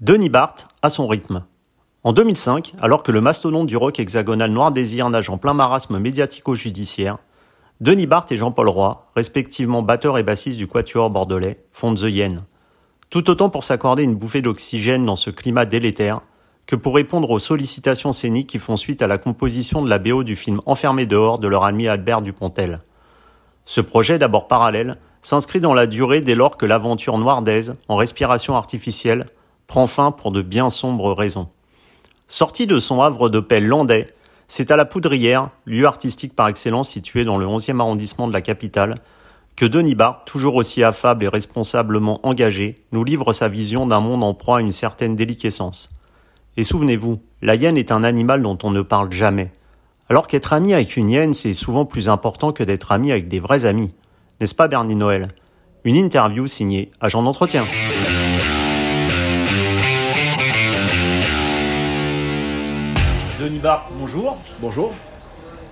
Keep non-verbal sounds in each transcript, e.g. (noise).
Denis Barthes à son rythme. En 2005, alors que le mastodonte du rock hexagonal Noir Désir nage en plein marasme médiatico-judiciaire, Denis Barthes et Jean-Paul Roy, respectivement batteur et bassiste du Quatuor bordelais, fondent The Yen. Tout autant pour s'accorder une bouffée d'oxygène dans ce climat délétère, que pour répondre aux sollicitations scéniques qui font suite à la composition de la BO du film Enfermé dehors de leur ami Albert Dupontel. Ce projet, d'abord parallèle, s'inscrit dans la durée dès lors que l'aventure noirdaise, en respiration artificielle, prend fin pour de bien sombres raisons. Sorti de son havre de paix landais, c'est à la Poudrière, lieu artistique par excellence situé dans le 11e arrondissement de la capitale, que Denis Barthes, toujours aussi affable et responsablement engagé, nous livre sa vision d'un monde en proie à une certaine déliquescence. Et souvenez-vous, la hyène est un animal dont on ne parle jamais. Alors qu'être ami avec une hyène, c'est souvent plus important que d'être ami avec des vrais amis. N'est-ce pas Bernie Noël? Une interview signée Agent d'entretien. Denis Barthes, bonjour. Bonjour.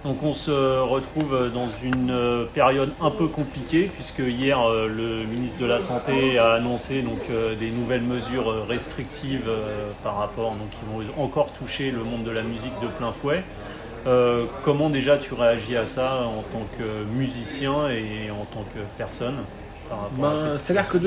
Donc on se retrouve dans une euh, période un peu compliquée puisque hier euh, le ministre de la Santé a annoncé donc euh, des nouvelles mesures restrictives par rapport donc qui vont encore toucher le monde de la musique de plein fouet. comment déjà tu réagis à ça en tant que musicien et en tant que personne C'est-à-dire que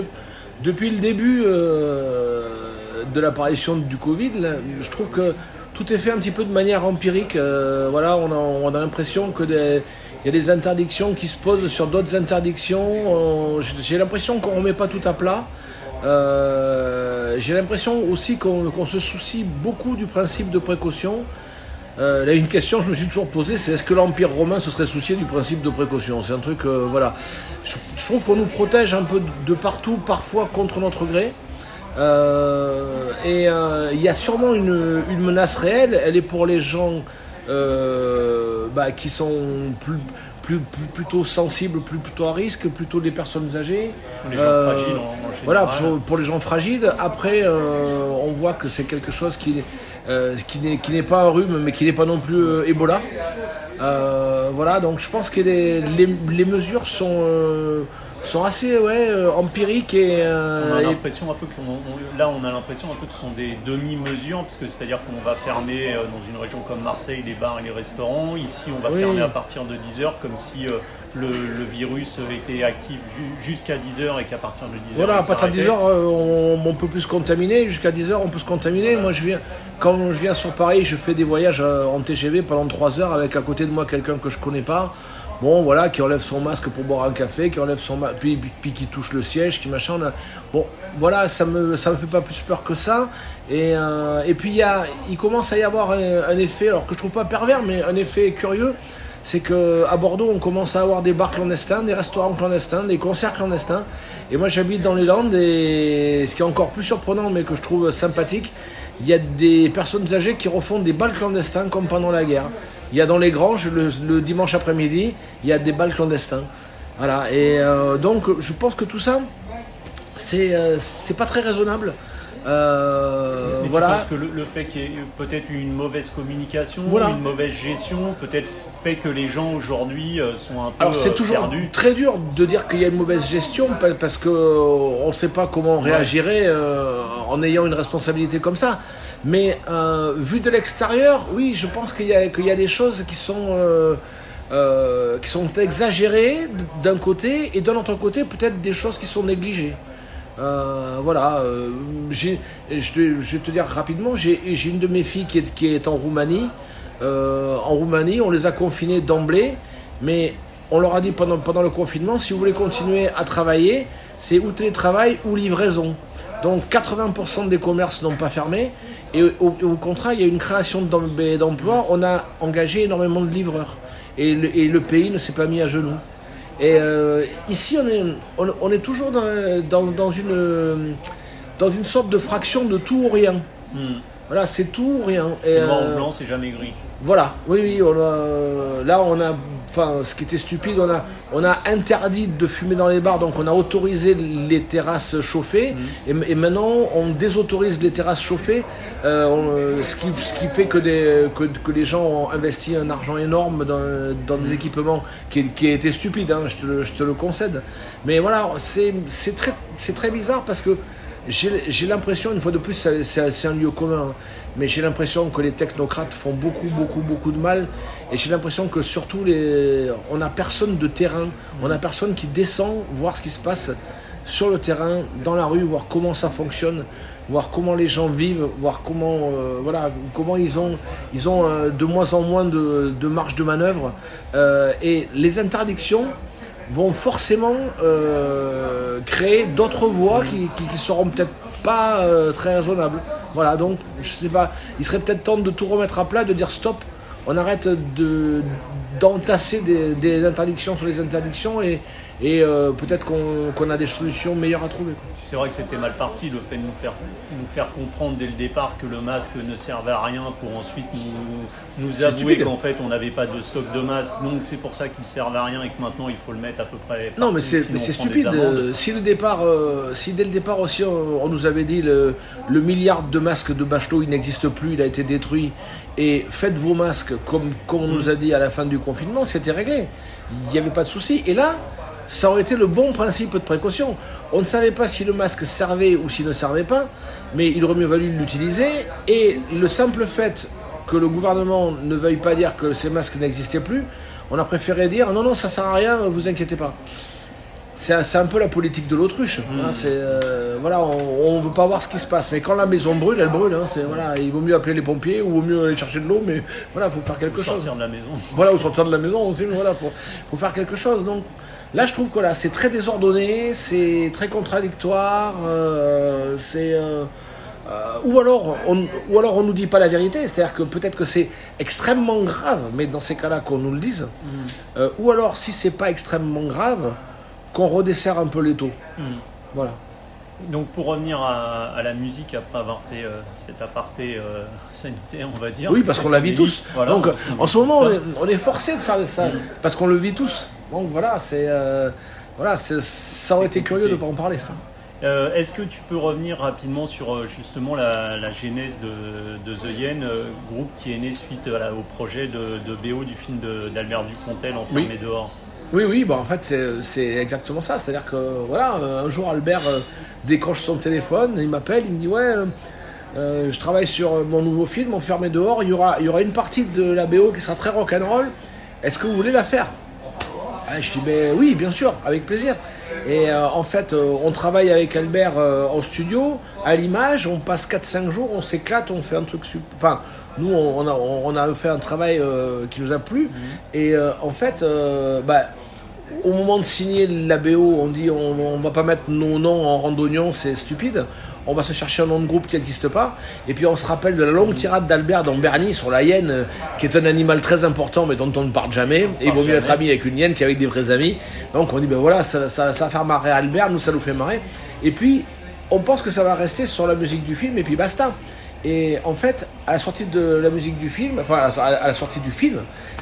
depuis le début de l'apparition du Covid, je trouve que tout est fait un petit peu de manière empirique. Euh, voilà, on a, l'impression que il y a des interdictions qui se posent sur d'autres interdictions. J'ai l'impression qu'on ne remet pas tout à plat. Euh, j'ai l'impression aussi qu'on se soucie beaucoup du principe de précaution. Euh, une question que je me suis toujours posée, c'est est-ce que l'Empire romain se serait soucié du principe de précaution? C'est un truc, voilà. Je trouve qu'on nous protège un peu de partout, parfois contre notre gré. Euh, et euh, il y a sûrement une, menace réelle. Elle est pour les gens euh, bah, qui sont plus, plus, plutôt sensibles, plus, plutôt à risque, plutôt les personnes âgées. Les gens fragiles Voilà, pour, les gens fragiles. Après, on voit que c'est quelque chose qui, qui n'est pas un rhume, mais qui n'est pas non plus Ebola. voilà, donc je pense que les, les mesures sont sont assez ouais, euh, empiriques et. Euh, on a l'impression un peu que là on a l'impression un peu que ce sont des demi-mesures, parce que c'est-à-dire qu'on va fermer euh, dans une région comme Marseille les bars et les restaurants. Ici on va fermer à partir de 10h comme si le, virus était actif jusqu'à 10h et qu'à partir de 10h. Voilà, à partir de 10h on, on, peut plus se contaminer, jusqu'à 10h on peut se contaminer. Moi je viens, quand je viens sur Paris, je fais des voyages en TGV pendant 3 heures avec à côté de moi quelqu'un que je connais pas bon voilà qui enlève son masque pour boire un café qui enlève son masque puis, puis, qui touche le siège qui machin bon voilà ça me ça me fait pas plus peur que ça. Et, euh, et puis il y a, il commence à y avoir un, effet alors que je trouve pas pervers mais un effet curieux c'est que à Bordeaux on commence à avoir des bars clandestins des restaurants clandestins des concerts clandestins. Et moi j'habite dans les Landes et ce qui est encore plus surprenant mais que je trouve sympathique il y a des personnes âgées qui refont des bals clandestins comme pendant la guerre il y a dans les granges, le, dimanche après-midi, il y a des balles clandestins. Voilà, et euh, donc je pense que tout ça, c'est euh, pas très raisonnable. Euh, Mais voilà. Tu penses que le, fait qu'il y ait peut-être une mauvaise communication, une mauvaise gestion, peut-être fait que les gens aujourd'hui sont un peu Alors c'est toujours très dur de dire qu'il y a une mauvaise gestion parce qu'on ne sait pas comment on réagirait en ayant une responsabilité comme ça. Mais euh, vu de l'extérieur, oui, je pense qu'il y, a des choses qui sont, euh, euh, qui sont exagérées d'un côté, et d'un autre côté, peut-être des choses qui sont négligées. voilà, je, vais te dire rapidement, j'ai une de mes filles qui est, en Roumanie. en Roumanie, on les a confinés d'emblée, mais on leur a dit pendant, pendant le confinement, si vous voulez continuer à travailler, c'est ou télétravail ou livraison. Donc 80% des commerces n'ont pas fermé. Et au, contraire, il y a une création d'emplois. On a engagé énormément de livreurs. Et le, pays ne s'est pas mis à genoux. Et euh, ici, on est, toujours dans, dans, une, dans une sorte de fraction de tout ou rien. Hmm. Voilà, c'est tout ou rien. C'est noir ou euh, blanc, c'est jamais gris. Voilà, oui, oui, on là on a, enfin, ce qui était stupide, on a, on a interdit de fumer dans les bars, donc on a autorisé les terrasses chauffées, mm. et, maintenant on désautorise les terrasses chauffées, euh, ce, qui, ce qui fait que, des, que, que, les gens ont investi un argent énorme dans, dans des mm. équipements qui, qui étaient stupides, hein, je, te, je, te, le concède. Mais voilà, c'est très, très bizarre parce que j'ai l'impression, une fois de plus, c'est un lieu commun, hein, mais j'ai l'impression que les technocrates font beaucoup, beaucoup, beaucoup de mal. Et j'ai l'impression que surtout, les, on n'a personne de terrain, on n'a personne qui descend voir ce qui se passe sur le terrain, dans la rue, voir comment ça fonctionne, voir comment les gens vivent, voir comment, euh, voilà, comment ils ont, ils ont euh, de moins en moins de, marge de manœuvre. Euh, et les interdictions vont forcément créer d'autres voies qui, qui, seront peut-être pas très raisonnables. Voilà, donc je sais pas, il serait peut-être temps de tout remettre à plat, de dire stop, on arrête de d'entasser des, des interdictions sur les interdictions et, et euh, peut-être qu'on a des solutions meilleures à trouver. C'est vrai que c'était mal parti le fait de nous faire, nous faire comprendre dès le départ que le masque ne servait à rien pour ensuite nous, nous avouer qu'en fait on n'avait pas de stock de masques, donc c'est pour ça qu'il ne servait à rien et que maintenant il faut le mettre à peu près. non, mais c'est stupide. Euh, si, le départ, euh, si dès le départ aussi on, nous avait dit le, le, milliard de masques de Bachelot il n'existe plus, il a été détruit et faites vos masques comme, comme on mm. nous a dit à la fin du confinement, c'était réglé. Il n'y avait pas de souci. Et là, ça aurait été le bon principe de précaution. On ne savait pas si le masque servait ou s'il ne servait pas, mais il aurait mieux valu l'utiliser. Et le simple fait que le gouvernement ne veuille pas dire que ces masques n'existaient plus, on a préféré dire non, non, ça sert à rien, vous inquiétez pas. C'est un, peu la politique de l'autruche. Mmh. c'est euh, voilà, on ne veut pas voir ce qui se passe. Mais quand la maison brûle, elle brûle. Hein, voilà, il vaut mieux appeler les pompiers ou vaut mieux aller chercher de l'eau, mais voilà, faut faire quelque chose. Sortir de la maison. Voilà, ou sortir de la maison aussi, mais voilà, faut, faut faire quelque chose. Donc Là, je trouve que là, c'est très désordonné, c'est très contradictoire, euh, c'est. Euh, euh, ou, alors on, ou alors on nous dit pas la vérité, c'est-à-dire que peut-être que c'est extrêmement grave, mais dans ces cas-là qu'on nous le dise. Mm. ou alors si c'est pas extrêmement grave, qu'on redessert un peu les taux. Mm. Voilà. Donc pour revenir à, la musique, après avoir fait cet aparté (laughs) sanitaire, on va dire. Oui, parce qu'on la vit tous. Donc en ce moment, on est, forcé de faire ça, parce qu'on le vit tous. Donc voilà, c'est euh, voilà, ça aurait été curieux de ne pas en parler. Ça. Euh, est-ce que tu peux revenir rapidement sur euh, justement la, genèse de, The Yen, groupe qui est né suite au projet de, BO du film d'Albert Dupontel, Enfermé dehors? Oui, oui, bah en fait c'est exactement ça. C'est-à-dire que voilà, un jour Albert décroche son téléphone, il m'appelle, il me dit ouais. je travaille sur mon nouveau film, Enfermé dehors. Il y, aura, il y aura une partie de la BO qui sera très rock'n'roll. Est-ce que vous voulez la faire? Ah, je dis, ben oui, bien sûr, avec plaisir. Et euh, en fait, euh, on travaille avec Albert euh, en studio, à l'image, on passe 4-5 jours, on s'éclate, on fait un truc super. Enfin, nous, on a, on a fait un travail qui nous a plu. Mhm. Et en fait, bah, au moment de signer la BO, on dit on, on va pas mettre nos noms en randonnion, c'est stupide on va se chercher un nom de groupe qui n'existe pas. Et puis on se rappelle de la longue tirade d'Albert dans Bernie sur la hyène, euh, qui est un animal très important mais dont on ne parle jamais. et il vaut mieux être ami avec une hyène qu'avec des vrais amis. Donc on dit ben voilà, ça, ça, va faire marrer Albert, nous ça nous fait marrer. Et puis on pense que ça va rester sur la musique du film et puis basta. Et en fait, à la sortie de la musique du film, enfin à la sortie du film,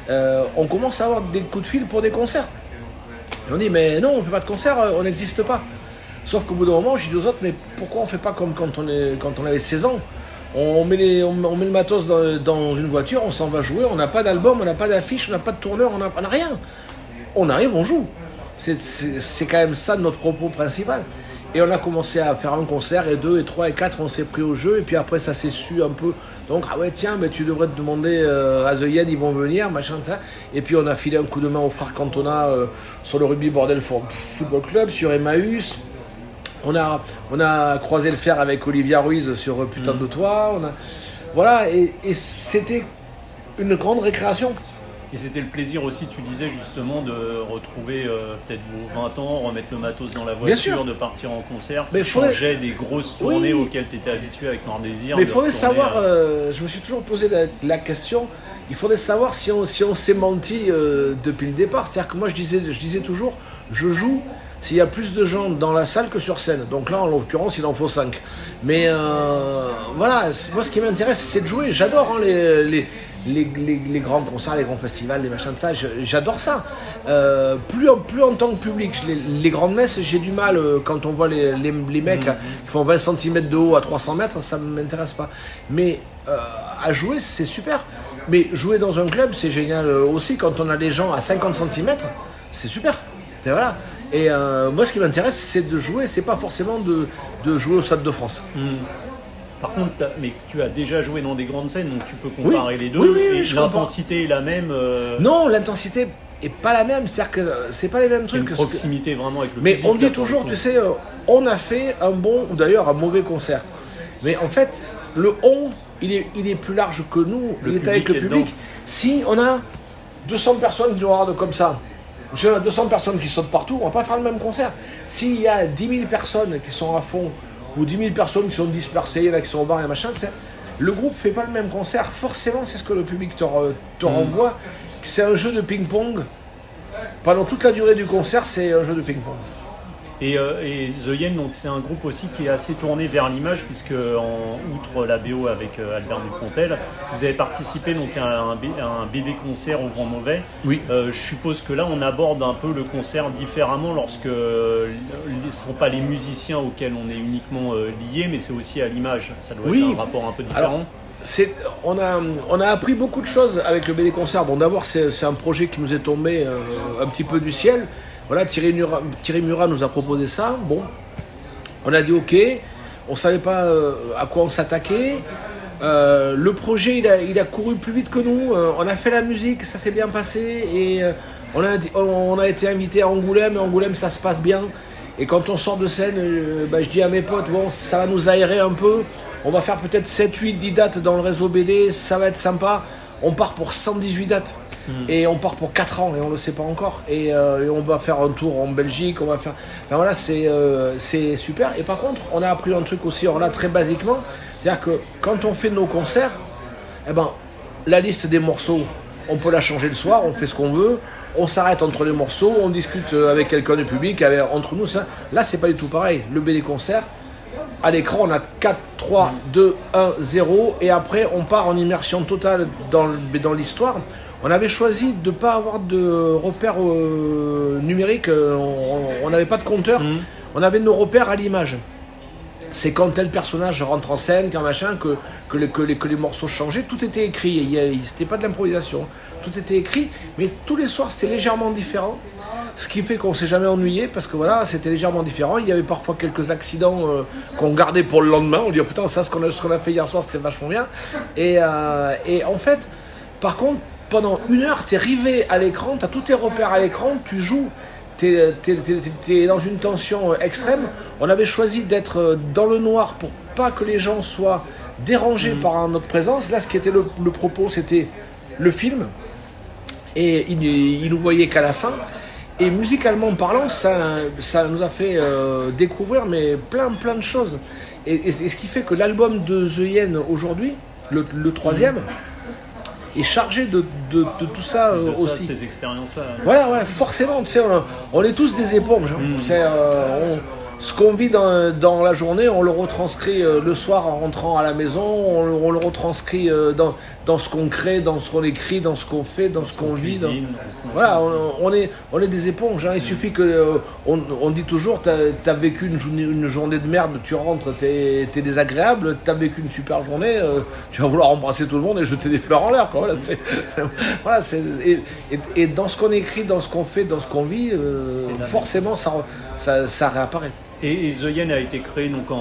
euh, on commence à avoir des coups de fil pour des concerts. Et on dit mais non, on ne fait pas de concert, euh, on n'existe pas. Sauf qu'au bout d'un moment, je dis aux autres, mais pourquoi on fait pas comme quand on, est, quand on avait 16 ans? On met, les, on, met le matos dans, une voiture, on s'en va jouer, on n'a pas d'album, on n'a pas d'affiche, on n'a pas de tourneur, on n'a rien. On arrive, on joue. C'est quand même ça notre propos principal. Et on a commencé à faire un concert, et deux, et trois, et quatre, on s'est pris au jeu, et puis après ça s'est su un peu. Donc, ah ouais, tiens, mais tu devrais te demander euh, à The Yen, ils vont venir, machin, ça. Et puis on a filé un coup de main au frère Cantona euh, sur le Rugby Bordel Football Club, sur Emmaüs, on a, on a croisé le fer avec Olivia Ruiz sur Putain mm. de toi. On a, voilà, et, c'était une grande récréation. Et c'était le plaisir aussi, tu disais justement, de retrouver euh, peut-être vos 20 ans, remettre le matos dans la voiture, de partir en concert, mais changer des grosses tournées auxquelles tu étais habitué avec Noir Désir. Mais il faudrait savoir, euh, je me suis toujours posé la, question, il faudrait savoir si on, si on s'est menti euh, depuis le départ. C'est-à-dire que moi je disais, je disais toujours, je joue s'il y a plus de gens dans la salle que sur scène. Donc là, en l'occurrence, il en faut 5. Mais euh, voilà, moi ce qui m'intéresse, c'est de jouer. J'adore hein, les, les, les, grands concerts, les grands festivals, les machins de ça. J'adore ça. Euh, plus, en, plus en tant que public, les, grandes messes, j'ai du mal euh, quand on voit les, mecs mhm. qui font 20 cm de haut à 300 mètres, ça ne m'intéresse pas. Mais à jouer, c'est super. Mais jouer dans un club, c'est génial aussi quand on a des gens à 50 cm, c'est super. Et voilà. Et euh, moi, ce qui m'intéresse, c'est de jouer, c'est pas forcément de, de jouer au Stade de France. Hmm. Par contre, mais tu as déjà joué dans des grandes scènes, donc tu peux comparer les deux. Oui, l'intensité est la même. euh, Non, l'intensité est pas la même, c'est-à-dire que c'est pas les mêmes une trucs. que que- proximité vraiment avec le Mais public. on dit toujours, tu sais, euh, on a fait un bon ou d'ailleurs un mauvais concert. Mais en fait, le on, il est, il est plus large que nous, Le il est avec le public est public. dedans. Si on a 200 personnes qui nous regardent comme ça, si on a 200 personnes qui sautent partout, on va pas faire le même concert. S'il y a 10 000 personnes qui sont à fond, ou 10 000 personnes qui sont dispersées, il y en a qui sont au bar et machin, le groupe fait pas le même concert. Forcément, c'est ce que le public te, re- te Mm. renvoie. C'est un jeu de ping-pong. Pendant toute la durée du concert, c'est un jeu de ping-pong. Et, euh, et The Yen, donc c'est un groupe aussi qui est assez tourné vers l'image, puisque en outre la BO avec euh, Albert Dupontel, vous avez participé donc à un, B- à un BD concert au Grand Mauvais. Oui. Euh, je suppose que là, on aborde un peu le concert différemment lorsque euh, ce ne sont pas les musiciens auxquels on est uniquement lié, mais c'est aussi à l'image. Ça doit Oui. être un rapport un peu différent. Alors, on, a, on a appris beaucoup de choses avec le BD Concert. Bon, d'abord, c'est, c'est un projet qui nous est tombé euh, un petit peu du ciel. Voilà, Thierry, Murat, nous a proposé ça. Bon, on a dit OK. On savait pas euh, à quoi on s'attaquait. Euh, le projet, il a, couru plus vite que nous. Euh, on a fait la musique, ça s'est bien passé. Et on, a, été invité à Angoulême. Et Angoulême, ça se passe bien. Et quand on sort de scène, bah, je dis à mes potes, bon, ça va nous aérer un peu. On va faire peut-être 7, 8, 10 dates dans le réseau BD. Ça va être sympa. On part pour 118 dates. Et on part pour 4 ans et on le sait pas encore. Et, euh, et on va faire un tour en Belgique. On va faire. Enfin, voilà, c'est euh, c'est super. Et par contre, on a appris un truc aussi. Alors là, très basiquement, c'est-à-dire que quand on fait nos concerts, eh ben, la liste des morceaux, on peut la changer le soir, on fait ce qu'on veut, on s'arrête entre les morceaux, on discute euh, avec quelqu'un du public, avec- entre nous. Ça. Là, c'est pas du tout pareil. Le BD concert, à l'écran, on a 4, 3, 2, 1, 0, et après, on part en immersion totale dans, dans l'histoire. On avait choisi de ne pas avoir de repères euh, numériques, euh, on n'avait pas de compteur, Mhm. on avait nos repères à l'image. C'est quand tel personnage rentre en scène, quand machin, que, que, les, que, les, que les morceaux changeaient, tout était écrit, c'était pas de l'improvisation, tout était écrit, mais tous les soirs c'était légèrement différent, ce qui fait qu'on s'est jamais ennuyé, parce que voilà, c'était légèrement différent, il y avait parfois quelques accidents euh, qu'on gardait pour le lendemain, on dit oh, putain ça ce qu'on a, fait hier soir c'était vachement bien, et, euh, et en fait, par contre, pendant une heure, t'es rivé à l'écran, t'as tous tes repères à l'écran, tu joues, t'es- t'es dans une tension euh, extrême. On avait choisi d'être euh, dans le noir pour pas que les gens soient dérangés par notre présence. Là, ce qui était le, le propos, c'était le film. Et il, il nous voyait qu'à la fin. Et musicalement parlant, ça, ça nous a fait euh, découvrir mais plein plein de choses. Et, et c'est- et ce qui fait que l'album de The Yen aujourd'hui, le, le troisième, est chargé de, de- de tout ça euh, ça, aussi. de ces expériences-là. Voilà, ouais, forcément, tu sais, on, on est tous des éponges. hein. Mm. Euh, on- ce qu'on vit dans, dans la journée, on le retranscrit euh, le soir en rentrant à la maison, on, le- on le retranscrit dans, dans ce qu'on crée, dans ce qu'on écrit, dans ce qu'on fait, dans ce qu'on vit. dans- Voilà, on, on est, on est des éponges. hein. Il suffit que. euh, on, on dit toujours, t'as as vécu une journée, une journée de merde, tu rentres, t'es es désagréable, t'as vécu une super journée, euh, tu vas vouloir embrasser tout le monde et jeter des fleurs en l'air. quoi. Voilà, voilà, et, et- et dans ce qu'on écrit, dans ce qu'on fait, dans ce qu'on vit, euh, forcément, ça, ça réapparaît. Et, et The Yen a été créé donc en,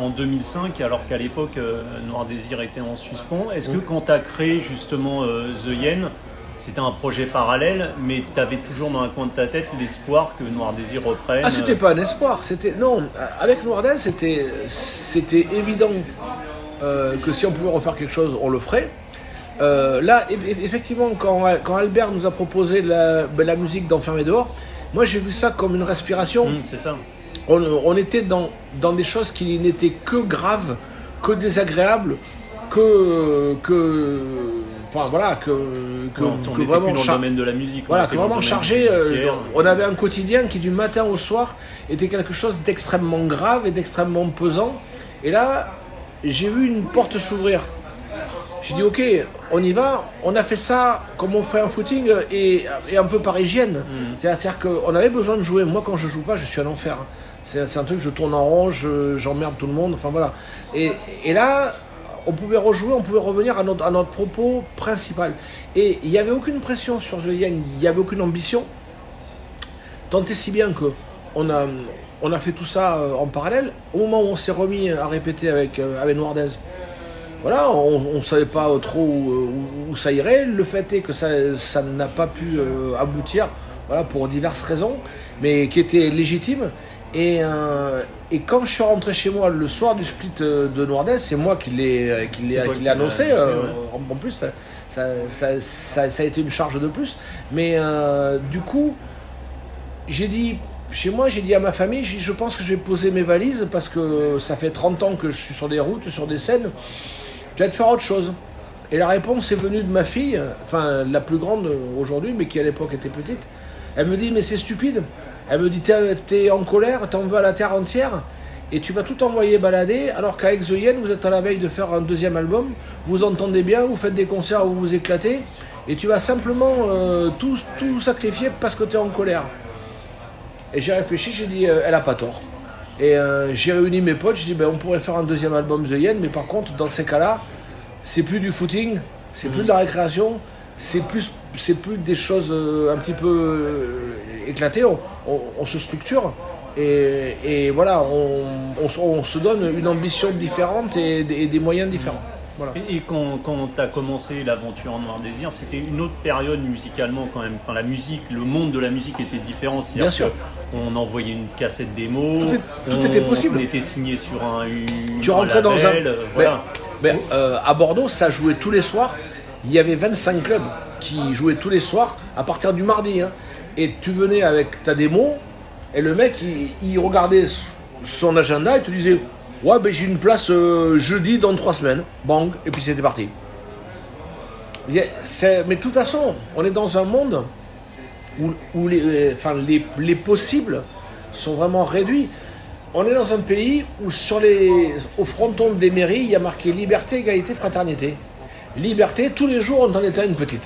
en- en 2005, alors qu'à l'époque, euh, Noir Désir était en suspens. Est-ce que quand tu as créé justement euh, The Yen, c'était un projet parallèle, mais tu avais toujours dans un coin de ta tête l'espoir que Noir Désir reprenne Ah, c'était pas un espoir. C'était non. Avec Noirdaise, c'était c'était évident euh, que si on pouvait refaire quelque chose, on le ferait. Euh, là, effectivement, quand, quand Albert nous a proposé la, ben, la musique d'Enfermé dehors, moi j'ai vu ça comme une respiration. Hum, c'est ça. On, on était dans, dans des choses qui n'étaient que graves, que désagréables, que que enfin voilà que que, on que n'était plus vraiment dans le domaine de la musique. voilà, que vraiment chargé. euh, on avait un quotidien qui, du matin au soir, était quelque chose d'extrêmement grave et d'extrêmement pesant. Et là, j'ai vu une porte s'ouvrir. J'ai dit, ok, on y va. On a fait ça comme on ferait un footing et, et un peu par hygiène. C'est-à-dire qu'on avait besoin de jouer. Moi, quand je joue pas, je suis un enfer. C'est un truc, je tourne en rond, je- j'emmerde tout le monde. Enfin voilà. Et, là, on pouvait rejouer, on pouvait revenir à notre, propos principal. Et il n'y avait aucune pression sur The Yen, il n'y avait aucune ambition. tant et si bien que on a, on a fait tout ça euh, en parallèle. Au moment où on s'est remis à répéter avec, euh, avec Noirdaise, voilà, on ne savait pas trop où, ça irait. Le fait est que ça ça n'a pas pu euh, aboutir voilà, pour diverses raisons, mais qui étaient légitimes. Et, euh, et quand je suis rentré chez moi le soir du split euh, de Noirdaise, c'est moi qui l'ai qui l'ai annoncé. euh, en, plus, ça, ça, ça, ça- ça a été une charge de plus. Mais euh, du coup, j'ai dit, chez moi, j'ai dit à ma famille, dit, je pense que je vais poser mes valises parce que ça fait 30 ans que je suis sur des routes, sur des scènes. Je vais te faire autre chose. Et la réponse est venue de ma fille, enfin la plus grande aujourd'hui, mais qui à l'époque était petite. Elle me dit, mais c'est stupide. Elle me dit, t'es en colère, t'en veux à la terre entière, et tu vas tout envoyer balader, alors qu'avec The Yen, vous êtes à la veille de faire un deuxième album, vous entendez bien, vous faites des concerts où vous vous éclatez, et tu vas simplement euh, tout, tout sacrifier parce que tu es en colère. Et j'ai réfléchi, j'ai dit, euh, elle a pas tort. Et euh, j'ai réuni mes potes, j'ai dit, ben, on pourrait faire un deuxième album The Yen, mais par contre, dans ces cas-là, c'est plus du footing, c'est plus de la récréation, c'est plus, c'est plus des choses euh, un petit peu euh, éclatées, on, on- on se structure. Et, et voilà, on, on se- on se donne une ambition différente et, des- et des moyens différents. Voilà. Et, quand, quand tu as commencé l'aventure en Noir Désir, c'était une autre période musicalement quand même. Enfin, la musique, le monde de la musique était différent. Bien sûr. On envoyait une cassette démo. Tout est- tout on, était possible. On était signé sur un. une- Tu rentrais dans un. label, voilà. Mais, mais, euh, à Bordeaux, ça jouait tous les soirs. Il y avait 25 clubs qui jouaient tous les soirs à partir du mardi. hein. Et tu venais avec ta démo, et le mec, il, regardait son agenda et te disait Ouais, ben j'ai une place euh, jeudi dans trois semaines. Bang, et puis c'était parti. Mais de toute façon, on est dans un monde où, euh, les, les possibles sont vraiment réduits. On est dans un pays où sur les, au fronton des mairies, il y a marqué liberté, égalité, fraternité. Liberté, tous les jours, on en éteint une petite.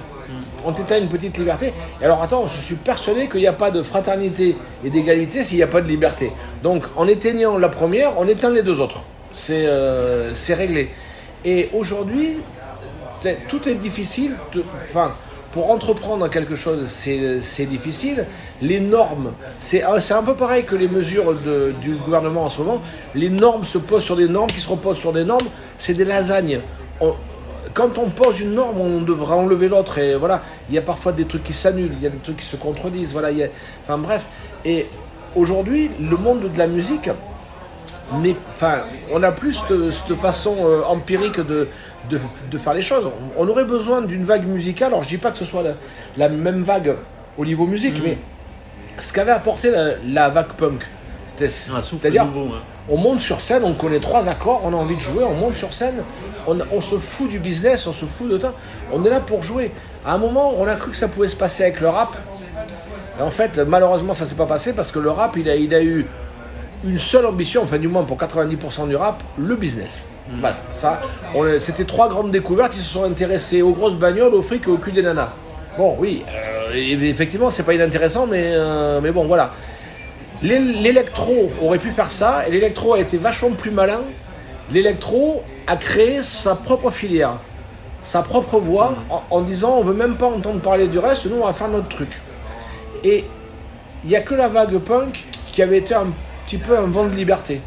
On éteint une petite liberté. Et alors attends, je suis persuadé qu'il n'y a pas de fraternité et d'égalité s'il n'y a pas de liberté. Donc en éteignant la première, on éteint les deux autres. C'est euh, réglé. Et aujourd'hui, tout est difficile. Enfin, pour entreprendre quelque chose, c'est difficile. Les normes, c'est ah, c'est un peu pareil que les mesures de- du gouvernement en ce moment. Les normes se posent sur des normes qui se reposent sur des normes. C'est des lasagnes. Quand on pose une norme, on devra enlever l'autre. Et voilà, il y a parfois des trucs qui s'annulent, il y a des trucs qui se contredisent. Voilà, il y a- enfin bref. Et aujourd'hui, le monde de la musique, mais enfin, on n'a plus cette, façon euh, empirique de, de, de faire les choses. On, on aurait besoin d'une vague musicale. Alors, je dis pas que ce soit la, la même vague au niveau musique, mais ce qu'avait apporté la, la vague punk, c'était- c'est-à-dire, nouveau. hein. On monte sur scène, on connaît trois accords, on a envie de jouer, on monte sur scène, on, on se fout du business, on se fout de temps, on est là pour jouer. À un moment, on a cru que ça pouvait se passer avec le rap. Et en fait, malheureusement, ça s'est pas passé parce que le rap, il a, il a eu une seule ambition, enfin du moins pour 90% du rap, le business. Voilà, ça, c'était trois grandes découvertes, ils se sont intéressés aux grosses bagnoles, au fric et au cul des nanas. Bon, oui, euh, effectivement, c'est pas inintéressant, mais, euh, mais bon, voilà. L'é- L'électro aurait pu faire ça, et l'électro a été vachement plus malin. L'électro a créé sa propre filière, sa propre voix, en, en disant on veut même pas entendre parler du reste, nous on va faire notre truc. Et il n'y a que la vague punk qui avait été un petit peu un vent de liberté.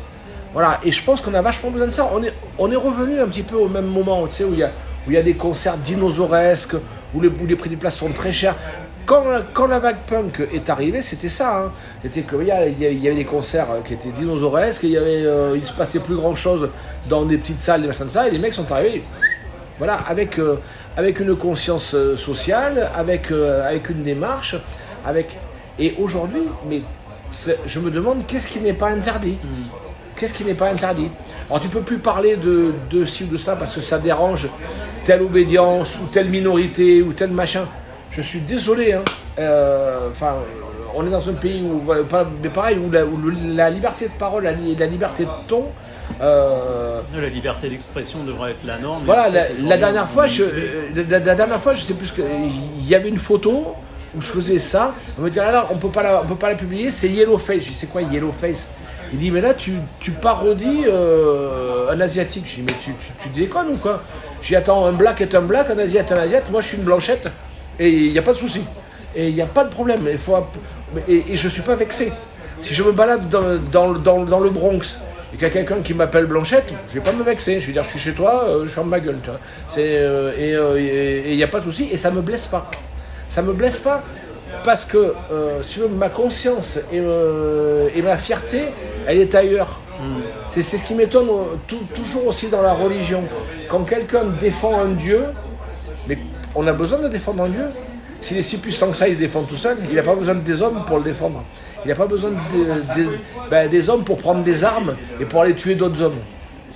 Voilà, et je pense qu'on a vachement besoin de ça. On est, on est revenu un petit peu au même moment, tu sais, où il y a, où il y a des concerts dinosauresques, où les, où les prix des places sont très chers. Quand, quand la vague punk est arrivée, c'était ça. hein. C'était qu'il y, y avait des concerts euh, qui étaient dinosauresques, il, y avait, euh, il se passait plus grand chose dans des petites salles, des machins de ça, et les mecs sont arrivés, voilà, avec, euh, avec une conscience sociale, avec, euh, avec une démarche, avec... Et aujourd'hui, mais je me demande qu'est-ce qui n'est pas interdit Qu'est-ce qui n'est pas interdit? Alors tu peux plus parler de, de ci ou de ça parce que ça dérange telle obédience ou telle minorité ou tel machin. Je suis désolé, hein. Euh, Enfin, on est dans un pays où, mais pareil, où la, où le- la liberté de parole, la, li- la liberté de ton, euh, La liberté d'expression devrait être la norme. voilà, la, dernière fois, je, euh, la, dernière fois, je sais plus ce que il y avait une photo où je faisais ça. On me dit ah on peut pas la, on peut pas la publier, c'est Yellowface. Je dis c'est quoi Yellowface Il dit mais là tu, tu parodies euh, un asiatique. Je dis mais tu, tu, tu déconnes ou quoi? Je dis attends un black est un black, un asiate est un asiate. Moi je suis une blanchette et il n'y a pas de souci. Et il n'y a pas de problème. Il faut, et, et je ne suis pas vexé. Si je me balade dans, dans, dans, dans le Bronx et qu'il y a quelqu'un qui m'appelle Blanchette, je vais pas me vexer. Je vais dire, je suis chez toi, euh, je ferme ma gueule. Tu vois. C'est, euh, et il n'y a pas de souci. Et ça me blesse pas. Ça me blesse pas parce que euh, si tu veux, ma conscience et, euh, et, ma fierté, elle est ailleurs. C'est, c'est ce qui m'étonne euh, toujours aussi dans la religion. Quand quelqu'un défend un Dieu, on a besoin de défendre un Dieu. S'il est si puissant que ça, il se défend tout seul. Il n'a pas besoin des hommes pour le défendre. Il n'a pas besoin de- de- ben, des hommes pour prendre des armes et pour aller tuer d'autres hommes.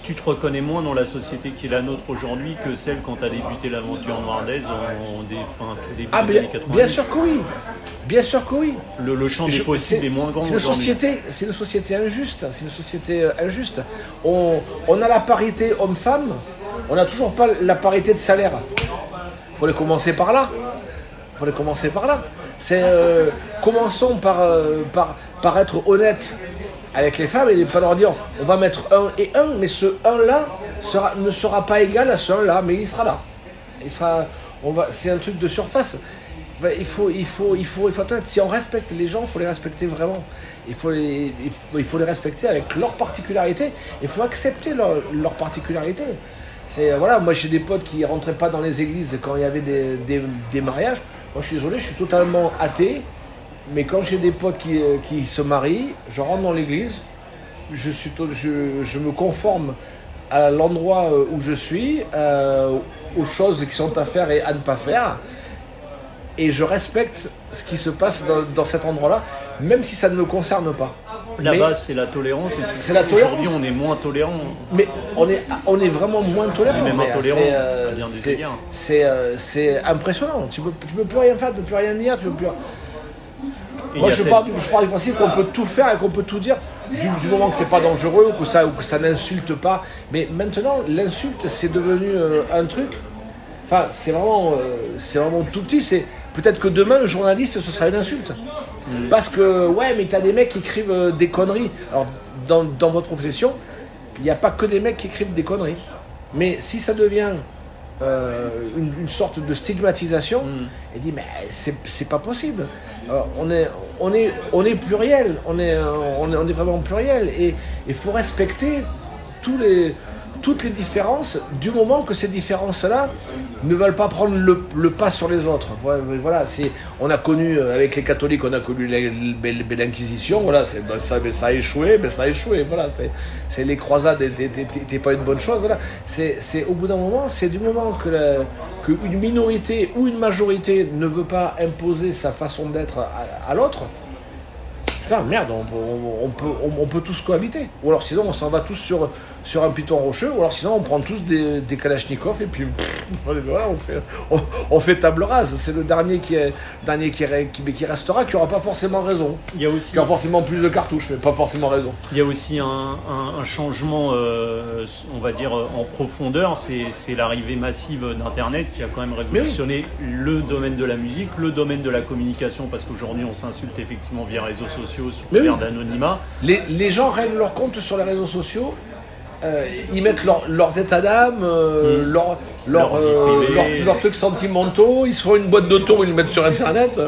Tu te reconnais moins dans la société qui est la nôtre aujourd'hui que celle quand tu as débuté l'aventure noirdez en, en des, fin, tout début Ah, des bien, années 90 bien sûr que oui. Bien sûr que oui. Le, le champ des possibles est moins grand C'est une société, c'est une société injuste. C'est une société euh, injuste. On, on a la parité homme-femme. On n'a toujours pas la parité de salaire. Faut les commencer par là. Faut les commencer par là. C'est euh, commençons par, euh, par par être honnête avec les femmes et pas leur dire on va mettre un et un, mais ce un là ne sera pas égal à ce un là, mais il sera là. Il sera, on va, c'est un truc de surface. Il faut, il faut, il faut, il faut être. Si on respecte les gens, il faut les respecter vraiment. Il faut les, il faut, les respecter avec leurs particularités. Il faut accepter leur- leurs particularités. Euh, voilà, moi j'ai des potes qui rentraient pas dans les églises quand il y avait des, mariages. Moi je suis désolé, je suis totalement athée. Mais quand j'ai des potes qui, euh, se marient, je rentre dans l'église, je, suis je, me conforme à l'endroit euh, où je suis, aux choses qui sont à faire et à ne pas faire. Et je respecte ce qui se passe dans cet endroit-là, même si ça ne me concerne pas. La Mais- base, c'est la tolérance. Et C'est la Aujourd'hui, tolérance. on est moins tolérant. Mais on est, on est vraiment moins tolérant. On est même intolérant, c'est, euh, c'est-. C'est euh, c'est impressionnant. Tu peux, tu peux plus rien faire, tu peux plus rien dire, tu peux plus. Et il Moi, je cette- pars, du, je pars du principe qu'on peut tout faire et qu'on peut tout dire du, du moment que c'est pas dangereux ou que ça, ou que ça n'insulte pas. Mais maintenant, l'insulte, c'est devenu euh, un truc. Enfin, c'est vraiment, c'est vraiment tout petit. C'est peut-être que demain, un journaliste, ce sera une insulte. Parce que ouais, mais t'as des mecs qui écrivent euh, des conneries. Alors, dans, dans votre profession, il n'y a pas que des mecs qui écrivent des conneries. Mais si ça devient euh, une, une sorte de stigmatisation, et dit mais c'est pas possible. On est on est on est pluriel, on est euh, on est, on est vraiment pluriel et il faut respecter tous les toutes les différences du moment que ces différences-là ne veulent pas prendre le, pas sur les autres. Voilà, on a connu euh, avec les catholiques, on a connu l'inquisition. Voilà, ben, ça, a échoué, ben, ça a échoué. Voilà, c'est les croisades n'étaient pas une bonne chose. Voilà, c'est au bout d'un moment, c'est du moment que que une minorité ou une majorité ne veut pas imposer sa façon d'être à l'autre. Putain, merde, on peut, on, on peut, on, on peut tous cohabiter. Ou alors sinon, on s'en va tous sur, sur un piton rocheux, ou alors sinon, on prend tous des, des kalachnikovs et puis pff, voilà, on fait, on, on fait table rase. C'est le dernier qui, est, dernier qui, est- qui, qui restera, qui aura pas forcément raison. Il y a aussi Qui aura forcément plus de cartouches, mais pas forcément raison. Il y a aussi un, un- un changement, euh, on va dire, en profondeur. C'est c'est l'arrivée massive d'Internet qui a quand même révolutionné le domaine de la musique, le domaine de la communication, parce qu'aujourd'hui, on s'insulte effectivement via réseaux sociaux sous Mais oui. d'anonymat. Les, les gens règlent leur compte sur les réseaux sociaux. euh, ils mettent leur- leurs états d'âme, euh, Mm. leur- leur, Leur vie euh, privée. leur- leurs trucs sentimentaux. Ils se font une boîte d'auto, ils le mettent sur Internet.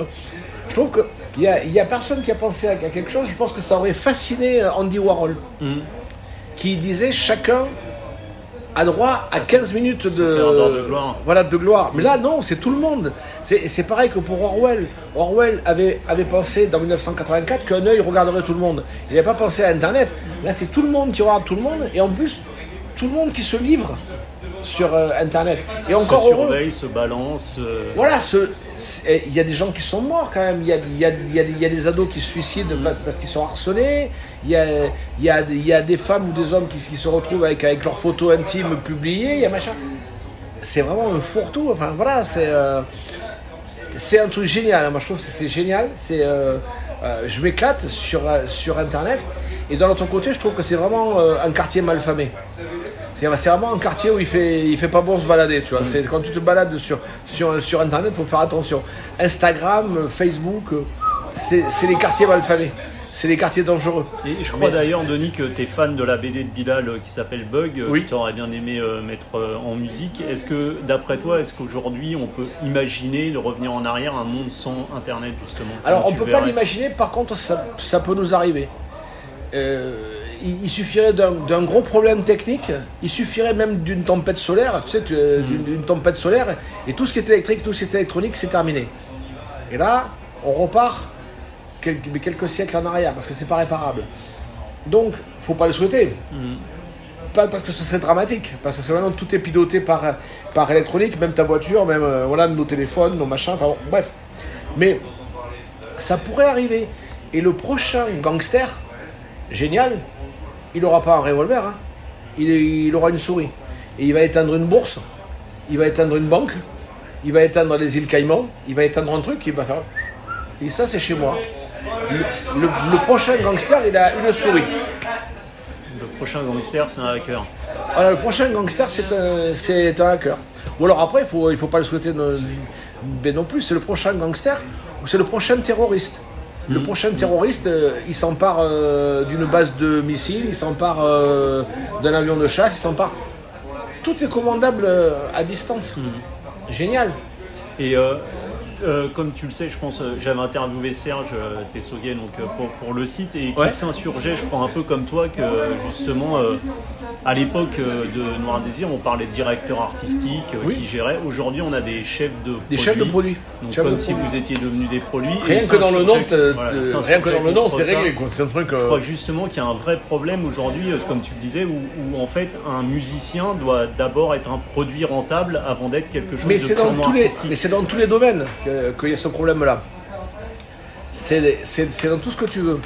Je trouve qu'il n'y a, y a personne qui a pensé à, à quelque chose. Je pense que ça aurait fasciné Andy Warhol, Mm. qui disait chacun a droit à 15 minutes de, gloire. Voilà, de gloire. Mais là, non, c'est tout le monde. C'est pareil que pour Orwell. Orwell avait, avait pensé dans 1984 qu'un œil regarderait tout le monde. Il n'avait pas pensé à Internet. Là, c'est tout le monde qui regarde tout le monde. Et en plus, tout le monde qui se livre sur euh, Internet. Et encore se heureux. surveille, se balance. euh, Voilà, il y a des gens qui sont morts quand même. Il y a, y a- y a- y a des ados qui se suicident parce, parce qu'ils sont harcelés. Il y a, y, a, y a des femmes ou des hommes qui, qui se retrouvent avec, avec leurs photos intimes publiées. Il y a machin. C'est vraiment un fourre-tout. Enfin voilà, c'est euh, c'est un truc génial. Moi je trouve que c'est génial. C'est euh, euh, je m'éclate sur, sur Internet. Et d'un autre côté, je trouve que c'est vraiment un quartier mal famé. C'est vraiment un quartier où il fait, il fait pas bon se balader, tu vois. C'est quand tu te balades sur, sur, sur Internet, faut faire attention. Instagram, Facebook, c'est les quartiers mal famés. C'est les quartiers dangereux. Et je crois Mais- d'ailleurs, Denis, que tu es fan de la BD de Bilal euh, qui s'appelle Bug, euh, Oui. que tu aurais bien aimé euh, mettre en musique. Est-ce que, d'après toi, est-ce qu'aujourd'hui on peut imaginer de revenir en arrière un monde sans Internet, justement? Alors, on tu peut pas l'imaginer, par contre, ça, ça peut nous arriver. Euh, il, il suffirait d'un gros problème technique, il suffirait même d'une tempête solaire, tu sais, d'une d'une tempête solaire, et tout ce qui est électrique, tout ce qui est électronique, c'est terminé. Et là, on repart quelques, mais quelques siècles en arrière, parce que c'est pas réparable. Donc, faut pas le souhaiter. Mhm. Pas parce que ce serait dramatique, parce que c'est vraiment tout est piloté par, par électronique, même ta voiture, même euh, voilà, nos téléphones, nos machins, enfin bon, bref. Mais ça pourrait arriver. Et le prochain gangster, génial, il n'aura pas un revolver, hein. il, il aura une souris. Et il va éteindre une bourse, il va éteindre une banque, il va éteindre les îles Caïmans, il va éteindre un truc, il va faire. Et ça, c'est chez moi. Le, le- le prochain gangster, il a une souris. Le prochain gangster, c'est un hacker. Voilà, le prochain gangster, c'est un, c'est un hacker. Ou alors après, il faut, il faut pas le souhaiter non, ben non plus, c'est le prochain gangster ou c'est le prochain terroriste. Le prochain terroriste, euh, il s'empare euh, d'une base de missiles, il s'empare euh, d'un avion de chasse, il s'empare. Tout est commandable à distance. Génial. Et euh, comme tu le sais, je pense, euh, j'avais interviewé Serge euh, Tessoguet donc, pour, pour le site et qui s'insurgeait, je crois, un peu comme toi, que justement, à l'époque de Noir Désir, on parlait de directeur artistique Oui. qui gérait. Aujourd'hui, on a des chefs de produits. Des chefs de produits. Donc, Chefs comme de si produits. vous étiez devenus des produits. Rien que dans le nom, s'insurgeait- te- voilà, te- s'insurgeait rien que dans le nom, contre c'est réglé. quoi. C'est un truc. Je crois justement qu'il y a un vrai problème aujourd'hui, comme tu le disais, où, où, en fait un musicien doit d'abord être un produit rentable avant d'être quelque chose mais de purement les, artistique. mais c'est dans tous les domaines que- qu'il y a ce problème-là. C'est, dans tout ce que tu veux.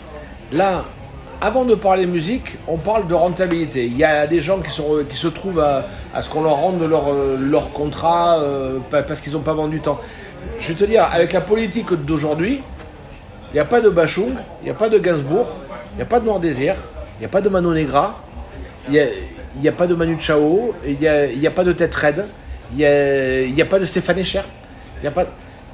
Là, avant de parler musique, on parle de rentabilité. Il y a des gens qui, sont, qui se trouvent à, à ce qu'on leur rende leur, euh, leur contrat euh, pa- parce qu'ils n'ont pas vendu tant. Je vais te dire, avec la politique d'aujourd'hui, il n'y a pas de Bachung, il n'y a pas de Gainsbourg, il n'y a pas de Noir Désir, il n'y a pas de Mano Negra, il n'y a, a pas de Manu Chao, il n'y a, a pas de Tête Red, il n'y a, a pas de Stéphane Echer, il n'y a pas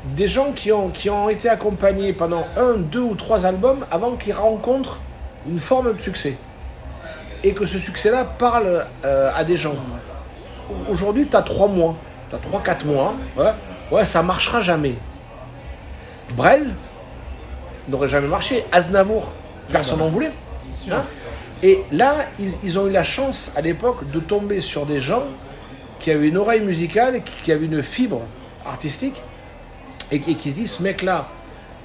des gens qui ont, qui ont été accompagnés pendant un, deux ou trois albums avant qu'ils rencontrent une forme de succès. Et que ce succès-là parle euh, à des gens. Aujourd'hui, tu as trois mois, tu as trois, quatre mois, ouais, ouais, ça marchera jamais. Brel n'aurait jamais marché. Aznavour, personne n'en voulait. Hein et là, ils, ils ont eu la chance à l'époque de tomber sur des gens qui avaient une oreille musicale, qui, qui avaient une fibre artistique, et, qui se disent ce mec-là,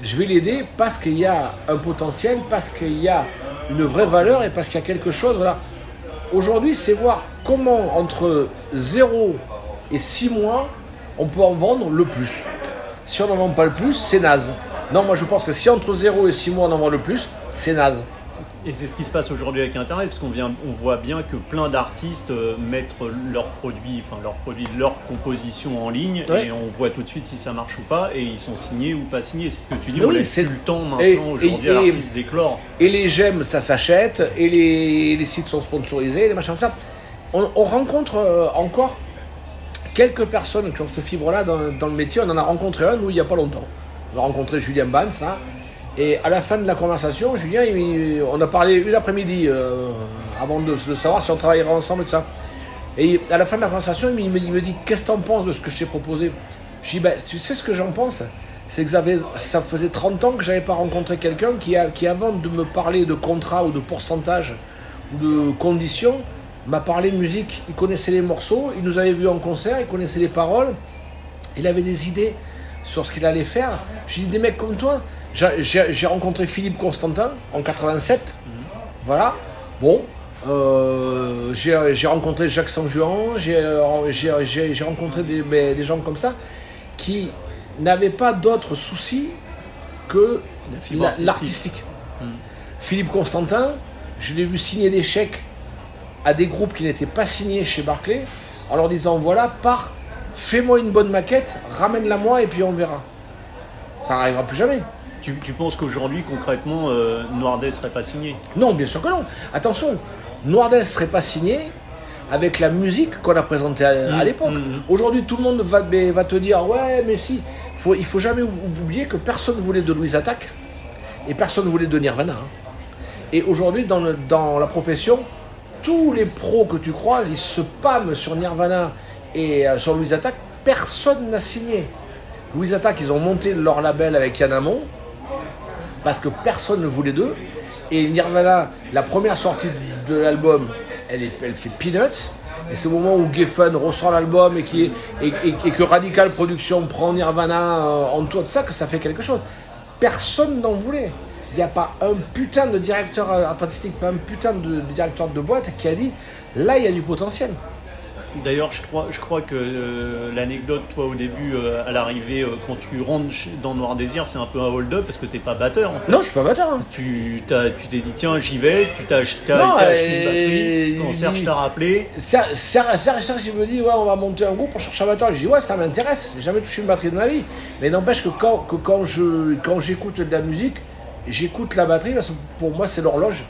je vais l'aider parce qu'il y a un potentiel, parce qu'il y a une vraie valeur et parce qu'il y a quelque chose. Voilà. Aujourd'hui, c'est voir comment entre 0 et 6 mois, on peut en vendre le plus. Si on n'en vend pas le plus, c'est naze. Non, moi je pense que si entre 0 et 6 mois on en vend le plus, c'est naze. Et c'est ce qui se passe aujourd'hui avec Internet, parce qu'on vient, on voit bien que plein d'artistes euh, mettent leurs produits, enfin leurs produits, leurs compositions en ligne, Ouais. et on voit tout de suite si ça marche ou pas, et ils sont signés ou pas signés. C'est ce que tu dis, Mais on oui, laisse le temps maintenant aujourd'hui à l'artiste d'éclore. Et les j'aime, ça s'achète, et les, les sites sont sponsorisés, les machins, ça. On, on rencontre euh, encore quelques personnes qui ont cette fibre-là dans, dans le métier. On en a rencontré un, nous, il n'y a pas longtemps. On a rencontré Julien Bans, là. Et à la fin de la conversation, Julien, on a parlé une après-midi euh, avant de, savoir si on travaillerait ensemble et tout ça. Et à la fin de la conversation, il me, dit Qu'est-ce que t'en penses de ce que je t'ai proposé? Je dis bah, Tu sais ce que j'en pense? C'est que ça, faisait 30 ans que j'avais pas rencontré quelqu'un qui, qui, avant de me parler de contrat ou de pourcentage ou de conditions, m'a parlé de musique. Il connaissait les morceaux, il nous avait vus en concert, il connaissait les paroles, il avait des idées sur ce qu'il allait faire. J'ai dit Des mecs comme toi J'ai- rencontré Philippe Constantin en 87. Voilà. Bon, euh, j'ai rencontré Jacques Sanjuan, j'ai euh, rencontré des, ben, des gens comme ça qui n'avaient pas d'autre souci que la- l'artistique. Philippe Constantin, je l'ai vu signer des chèques à des groupes qui n'étaient pas signés chez Barclay en leur disant voilà, pars, fais-moi une bonne maquette, ramène-la moi et puis on verra. Ça n'arrivera plus jamais. Tu, tu penses qu'aujourd'hui, concrètement, euh, Noirdet serait pas signé Non, bien sûr que non. Attention, Noirdes serait pas signé avec la musique qu'on a présentée à, à l'époque. mhm. Aujourd'hui, tout le monde va, va te dire ouais, mais si. Faut, il faut jamais ou- oublier que personne voulait de Louise Attaque, Et personne ne voulait de Nirvana. hein. Et aujourd'hui, dans, le- dans la profession, tous les pros que tu croises, ils se pâment sur Nirvana et euh, sur Louise Attack. Personne n'a signé. Louise Attack, ils ont monté leur label avec Yann Amon parce que personne ne voulait d'eux. Et Nirvana, la première sortie de l'album, elle, fait Peanuts. Et c'est au moment où Geffen ressort l'album et, qui et, que Radical Production prend Nirvana euh, en toit de ça, que ça fait quelque chose. Personne n'en voulait. Il n'y a pas un putain de directeur euh, artistique, pas un putain de directeur de boîte qui a dit là il y a du potentiel. D'ailleurs, je crois, je crois que euh, l'anecdote, toi, au début, euh, à l'arrivée, euh, quand tu rentres dans Noir Désir, c'est un peu un hold-up parce que t'es pas batteur en fait. Non, je suis pas batteur. hein. Tu t'as- tu t'es dit, tiens, j'y vais, tu t'as acheté, Non, t'as acheté une batterie, quand Serge t'a rappelé. Serge, Serge, Serge, Serge, il me dit ouais on va monter un groupe pour chercher un batteur. Je dis ouais ça m'intéresse, j'ai jamais touché une batterie de ma vie. Mais n'empêche que quand, que quand je quand j'écoute de la musique, j'écoute la batterie parce que pour moi c'est l'horloge.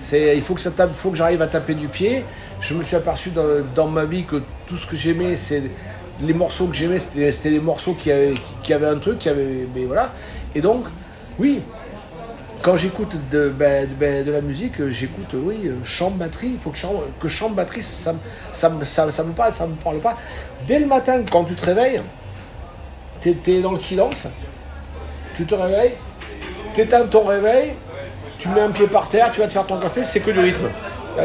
C'est il faut que ça tape, faut que j'arrive à taper du pied. Je me suis aperçu dans, ma vie que tout ce que j'aimais c'est les morceaux que j'aimais c'était les morceaux qui avaient, un truc, qui mais voilà. Et donc oui, quand j'écoute de, ben, ben, la musique, j'écoute, oui, chant batterie. Il faut que chant, que chant batterie, ça, me- ça, ça, me parle, ça me parle pas. Dès le matin, quand tu te réveilles, tu es, dans le silence, tu te réveilles, tu éteins ton réveil, tu mets un pied par terre, tu vas te faire ton café, c'est que du rythme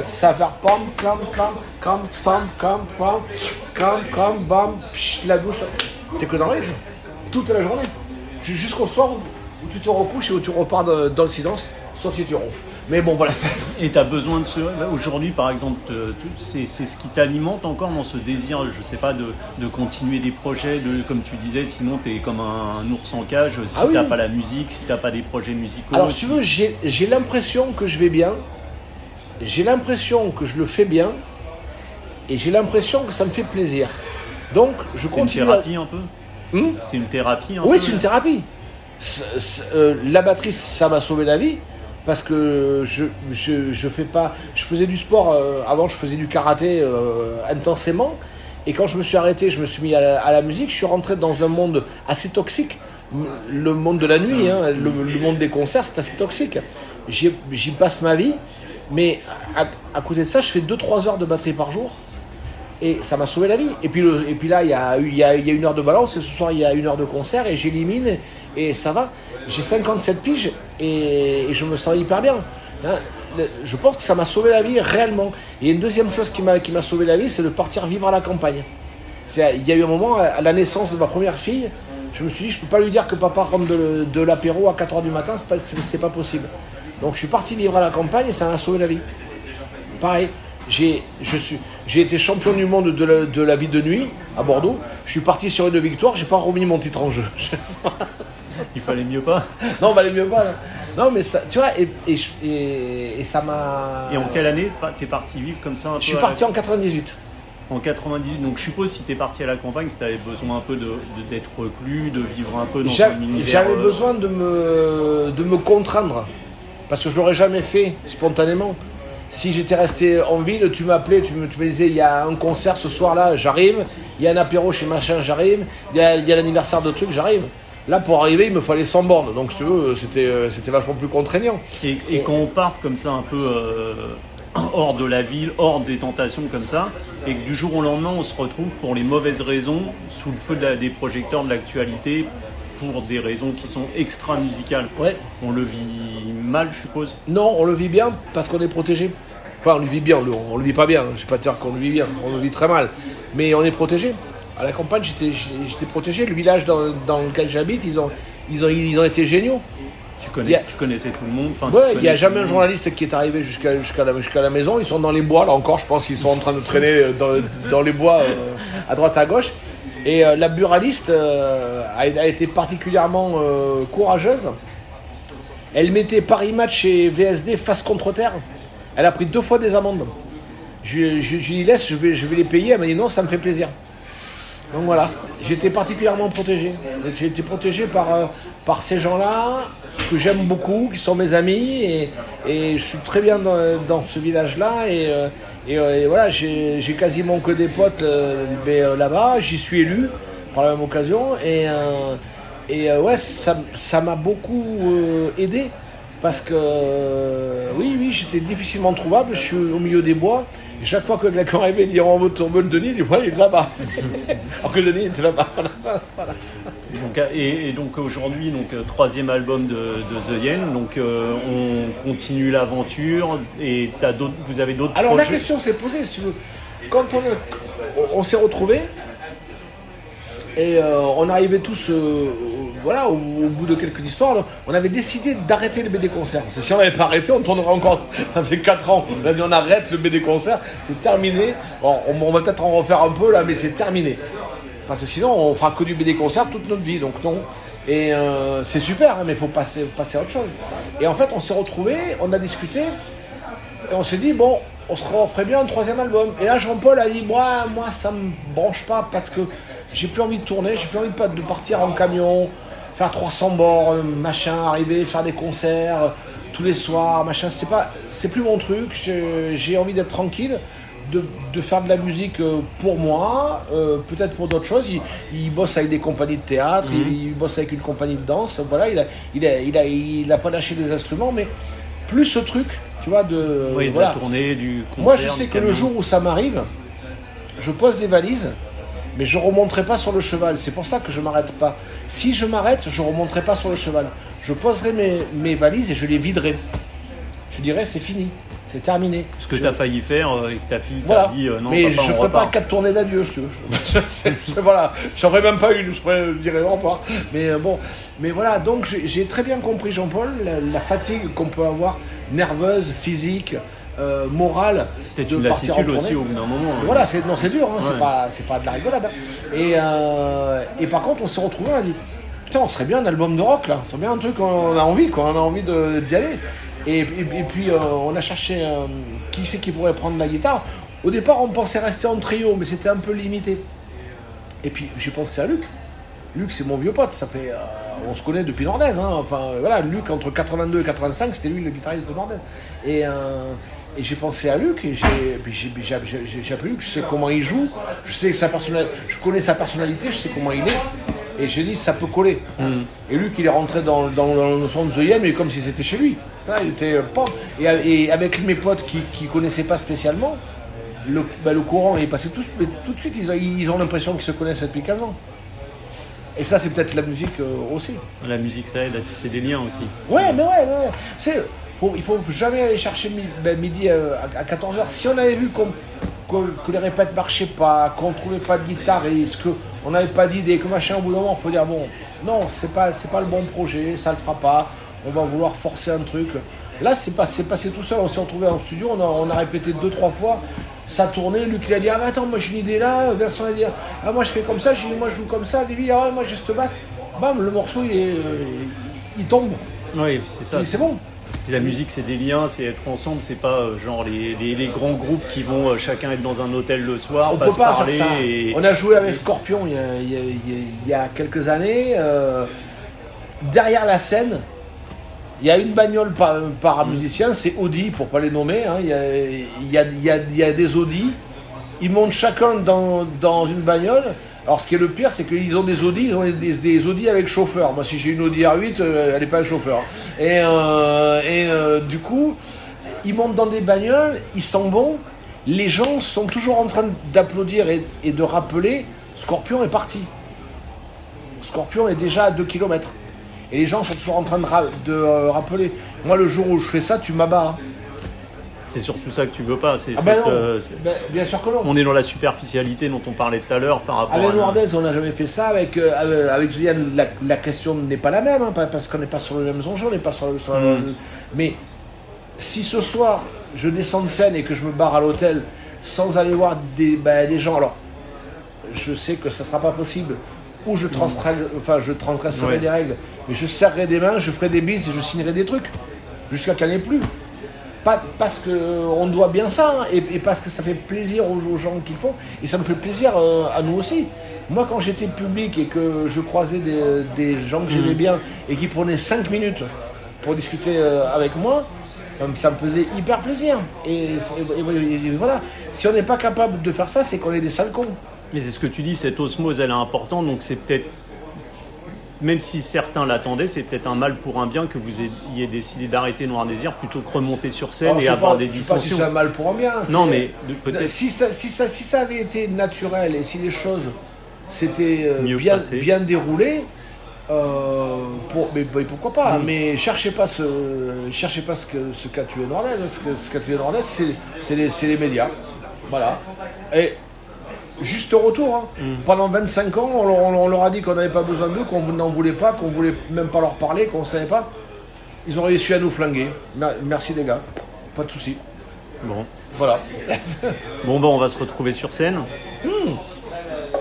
ça va pom, pom, pom, com, pom, com, pom, com, com, bam, pchit, la douche. T'es que dans le rythme, toute la journée. Jusqu'au soir où, où, tu te recouches et où tu repars de, dans le silence, sauf si tu ronfles. Mais bon, voilà. Et tu as besoin de ce. Aujourd'hui, par exemple, c'est ce qui t'alimente encore dans ce désir, je sais pas, de, de, continuer des projets. De, comme tu disais, sinon, tu es comme un, ours en cage si ah oui. t'as pas la musique, si t'as pas des projets musicaux. Alors, si tu veux, j'ai l'impression que je vais bien j'ai l'impression que je le fais bien, et j'ai l'impression que ça me fait plaisir. Donc, je c'est une continue. à- thérapie un peu Hmm C'est une thérapie un Oui, c'est une thérapie. Euh, la batterie, ça m'a sauvé la vie parce que je, je, je fais pas. Je faisais du sport euh, avant, je faisais du karaté euh, intensément. Et quand je me suis arrêté, je me suis mis à la, à la musique. Je suis rentré dans un monde assez toxique. Le monde de la nuit, hein, le, le monde des concerts, c'est assez toxique. J'y passe ma vie. Mais à, côté de ça, je fais 2-3 heures de batterie par jour. Et ça m'a sauvé la vie. Et puis, et puis là, il y, a, y y a une heure de balance, et ce soir, il y a une heure de concert, et j'élimine, et ça va. J'ai 57 piges, et, je me sens hyper bien. Hein, Je pense que ça m'a sauvé la vie réellement. Et une deuxième chose qui m'a qui m'a sauvé la vie, c'est de partir vivre à la campagne. Il y a eu un moment, à la naissance de ma première fille, je me suis dit, je peux pas lui dire que papa rentre de, l'apéro à 4h du matin, c'est pas, c'est pas possible. Donc je suis parti vivre à la campagne, et ça m'a sauvé la vie. Pareil, j'ai, je suis, j'ai été champion du monde de la, de la vie de nuit à Bordeaux. Je suis parti sur une victoire, j'ai pas remis mon titre en jeu. Il fallait mieux pas. non, valait mieux pas. là. Non, mais ça, tu vois, et, et, je- et- et ça m'a. Et en quelle année t'es parti vivre comme ça un peu Je suis la- parti en 98. En 98, donc je suppose si t'es parti à la campagne, si t'avais besoin un peu de de- d'être reclus, de vivre un peu dans un univers. J'avais euh, besoin de me, de me contraindre. Parce que je l'aurais jamais fait spontanément. Si j'étais resté en ville, tu m'appelais, tu me, disais il y a un concert ce soir-là, j'arrive. Il y a un apéro chez machin, j'arrive. Il y a, l'anniversaire de truc, j'arrive. Là, pour arriver, il me fallait 100 bornes. Donc, tu veux, c'était euh, c'était vachement plus contraignant. Et, quand on part comme ça un peu euh, hors de la ville, hors des tentations comme ça, et que du jour au lendemain on se retrouve pour les mauvaises raisons sous le feu des projecteurs de l'actualité pour des raisons qui sont extra musicales. Ouais. On le vit mal, je suppose. Non, on le vit bien parce qu'on est protégé. Enfin, on le vit bien, on le, on le vit pas bien. Je ne vais pas dire qu'on le vit bien, on le vit très mal. Mais on est protégé. À la campagne, j'étais protégé. Le village dans, dans lequel j'habite, ils ont, ils, ont, ils ont été géniaux. Tu, connais, a- tu connaissais tout le monde. enfin, Ouais, il n'y a jamais un journaliste qui est arrivé jusqu'à jusqu'à la, maison. Ils sont dans les bois, là encore, je pense qu'ils sont en train de traîner dans, dans les bois euh, à droite à gauche. Et euh, la buraliste euh, a, été particulièrement euh, courageuse. Elle mettait Paris Match et VSD face contre terre. Elle a pris deux fois des amendes. Je, je, je lui laisse, je vais, les payer. Elle m'a dit non, ça me fait plaisir. Donc voilà, j'étais particulièrement protégé. J'ai été protégé par, ces gens-là que j'aime beaucoup, qui sont mes amis, et, je suis très bien dans, ce village-là. Et, euh, et voilà, j'ai quasiment que des potes euh, euh, là-bas. J'y suis élu par la même occasion. Et, et ouais, ça m'a beaucoup aidé Parce que, oui, oui, j'étais difficilement trouvable. Je suis au milieu des bois. Et chaque fois que arrivait, il dit On veut le Denis, du il est là-bas. (laughs) Alors que Denis était là-bas. Donc, et, donc aujourd'hui, donc euh, troisième album de, The Yen. Donc euh, on continue l'aventure et as vous avez d'autres Alors la question s'est posée, si tu veux. Quand on, on s'est retrouvés, et euh, on arrivait tous, euh, voilà, au, bout de quelques histoires, on avait décidé d'arrêter le BD concert. Parce que si on n'avait pas arrêté, on tournerait encore. Ça faisait 4 ans. On a dit on arrête le BD concert, c'est terminé. Bon, on, va peut-être en refaire un peu là, mais c'est terminé. Parce que sinon, on fera que du BD concert toute notre vie, donc non. Et euh, c'est super, hein, mais il faut passer, à autre chose. Et en fait, on s'est retrouvés, on a discuté, et on s'est dit, bon, on se ferait bien un troisième album. Et là, Jean-Paul a dit, moi, moi, ça me branche pas parce que j'ai plus envie de tourner, j'ai plus envie de, partir en camion, faire 300 bords, machin, arriver, faire des concerts euh, tous les soirs, machin. C'est pas, c'est plus mon truc. J'ai envie d'être tranquille. De, faire de la musique euh, pour moi, euh, peut-être pour d'autres choses. Il, bosse avec des compagnies de théâtre, mhm. il, bosse avec une compagnie de danse. Voilà, il a, il a, il a, il a pas lâché des instruments, mais plus ce truc, tu vois, de, oui, de la tournée, du concert. Moi, je sais que le jour où ça m'arrive, je pose des valises mais je remonterai pas sur le cheval. C'est pour ça que je m'arrête pas. Si je m'arrête, je remonterai pas sur le cheval. Je poserai mes, mes valises et je les viderai. Je dirais c'est fini, c'est terminé. Ce que tu as failli faire euh, et que ta fille t'a dit euh, non, Mais je ne ferai pas quatre tournées d'adieu, (laughs) je voilà, j'en ferai même pas une, je, dirais au revoir. Mais euh, bon, mais voilà, donc j'ai très bien compris Jean-Paul, la fatigue qu'on peut avoir, nerveuse, physique, euh, morale de une aussi au bout d'un moment. Hein. Voilà, c'est non, c'est dur, hein, c'est pas c'est pas de la rigolade. Hein. Et, euh, et par contre, on s'est retrouvé, on a dit putain, on serait bien un album de rock là, c'est bien un truc, on a envie quoi, on a envie d'y aller. Et, et, puis euh, on a cherché qui c'est qui pourrait prendre la guitare. Au départ, on pensait rester en trio, mais c'était un peu limité. Et puis j'ai pensé à Luc. Luc, c'est mon vieux pote, ça fait on se connaît depuis Nordez. Enfin, voilà, Luc, entre 82 et 85, c'était lui le guitariste de Nordez. Et, et j'ai pensé à Luc, et j'ai appelé Luc, je sais comment il joue, je sais sa je connais sa personnalité, je sais comment il est. Et j'ai dit, ça peut coller. Mm. Et Luc, il est rentré dans, dans, le son de The Yen, mais comme si c'était chez lui. il était euh, pas. Et, et, avec mes potes qui ne connaissaient pas spécialement, le, ben, le courant est passé tout, tout de suite. Ils, ils ont l'impression qu'ils se connaissent depuis 15 ans. Et ça, c'est peut-être la musique euh, aussi. La musique, ça aide à tisser des liens aussi. Ouais, mais ouais, ouais. C'est il faut jamais aller chercher ben, midi euh, à, 14h. Si on avait vu que les répètes marchaient pas, qu'on trouvait pas de guitariste, qu'on n'avait pas d'idée, que machin, au bout d'un moment, il faut dire bon, non, c'est pas, pas le bon projet, ça le fera pas, on va vouloir forcer un truc. Là, c'est passé, passé tout seul, on s'est retrouvé en studio, on a, répété deux, trois fois, ça tournait, Luc il a dit Ah, attends, moi j'ai une idée là, Vincent a dit Ah, moi je fais comme ça, j'ai dit Moi je joue comme ça, David, ah, moi juste basse. Bam, le morceau il, est, il tombe. Oui, c'est ça. C'est bon la musique, c'est des liens, c'est être ensemble, c'est pas euh, genre les, les, grands groupes qui vont euh, chacun être dans un hôtel le soir, on pas peut pas parler. Faire ça. On a joué avec Scorpion il y a, quelques années. Euh, derrière la scène, il y a une bagnole par, par musicien, c'est Audi pour pas les nommer. Hein. Il, y a, il, y a, il, y a, des Audi. Ils montent chacun dans, dans une bagnole. Alors ce qui est le pire, c'est qu'ils ont des Audi, ils ont des, Audi avec chauffeur. Moi si j'ai une Audi R8, euh, elle n'est pas avec chauffeur. Et, euh, euh, du coup, ils montent dans des bagnoles, ils s'en vont. Les gens sont toujours en train d'applaudir et, de rappeler Scorpion est parti. Scorpion est déjà à 2 km. Et les gens sont toujours en train de, de rappeler. Moi le jour où je fais ça, tu m'abats. Hein. C'est surtout ça que tu veux pas. C'est, ah ben euh, ben, bien sûr que non. On est dans la superficialité dont on parlait tout à l'heure par rapport avec à. on n'a jamais fait ça. Avec, euh, avec Juliane, la, question n'est pas la même, hein, parce qu'on n'est pas sur le même enjeu, on n'est pas sur le. Hmm. Mais si ce soir, je descends de scène et que je me barre à l'hôtel sans aller voir des, ben, des gens, alors je sais que ça ne sera pas possible. Ou je, enfin, je transgresserai des règles, mais je serrerai des mains, je ferai des bises et je signerai des trucs. Jusqu'à qu'il n'y ait plus. Pas, parce qu'on doit bien ça, et, parce que ça fait plaisir aux, gens qui le font, et ça nous fait plaisir euh, à nous aussi. Moi, quand j'étais public et que je croisais des, gens que j'aimais mm. bien et qui prenaient 5 minutes pour discuter euh, avec moi, ça me, faisait hyper plaisir. Et, voilà, si on n'est pas capable de faire ça, c'est qu'on est des sales cons. Mais c'est ce que tu dis, cette osmose, elle est importante, donc c'est peut-être même si certains l'attendaient, c'est peut-être un mal pour un bien que vous ayez décidé d'arrêter Noir Désir plutôt que remonter sur scène Alors, et avoir pas- des pas si dissensions. c'est un mal pour un bien. Non, mais peut-être. Si ça, si, ça, si ça avait été naturel et si les choses s'étaient euh, bien, bien déroulées, euh, pour, mais, mais pourquoi pas Mm. Mais cherchez pas ce, cherchez pas ce que ce qu'a tué Nordez. Ce qu'a tué Nordez, c'est c'est les, c'est les médias. Voilà. Et juste retour. hein. Mm. Pendant 25 ans, on, leur- on leur a dit qu'on n'avait pas besoin d'eux, qu'on n'en voulait pas, qu'on voulait même pas leur parler, qu'on savait pas. Ils ont réussi à nous flinguer. Mer- Merci les gars. Pas de soucis. Bon. Voilà. (laughs) Bon, bah, on va se retrouver sur scène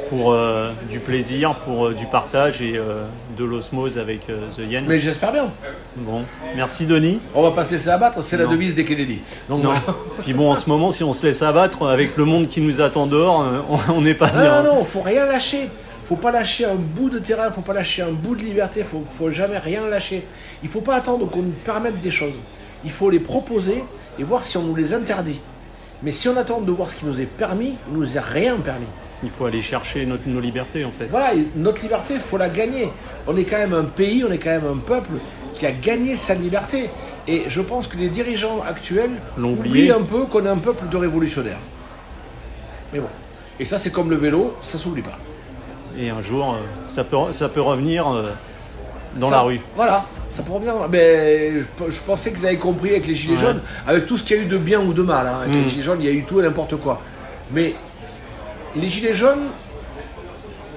pour euh, du plaisir, pour euh, du partage et euh, de l'osmose avec euh, The Yen. Mais j'espère bien. Bon, merci Denis. On va pas se laisser abattre, c'est la devise des Kennedy. Donc Non. (laughs) Puis bon, en ce moment, si on se laisse abattre avec le monde qui nous attend dehors, euh, on- n'est pas bien. Non, non, faut rien lâcher. Faut pas lâcher un bout de terrain, faut pas lâcher un bout de liberté, faut, faut jamais rien lâcher. Il faut pas attendre qu'on nous permette des choses. Il faut les proposer et voir si on nous les interdit. Mais si on attend de voir ce qui nous est permis, il nous est rien permis. Il faut aller chercher notre- nos libertés en fait. Voilà, notre liberté, il faut la gagner. On est quand même un pays, on est quand même un peuple qui a gagné sa liberté. Et je pense que les dirigeants actuels L'ont oublient oublié. un peu qu'on est un peuple de révolutionnaires. Mais bon. Et ça, c'est comme le vélo, ça s'oublie pas. Et un jour, euh, ça peut, ça peut revenir euh, dans Ça- la rue. Voilà, ça peut revenir. dans la- Mais je, je pensais que vous avez compris avec les Gilets Ouais. jaunes, avec tout ce qu'il y a eu de bien ou de mal. hein. Avec Mm. les Gilets jaunes, il y a eu tout et n'importe quoi. Mais les Gilets jaunes,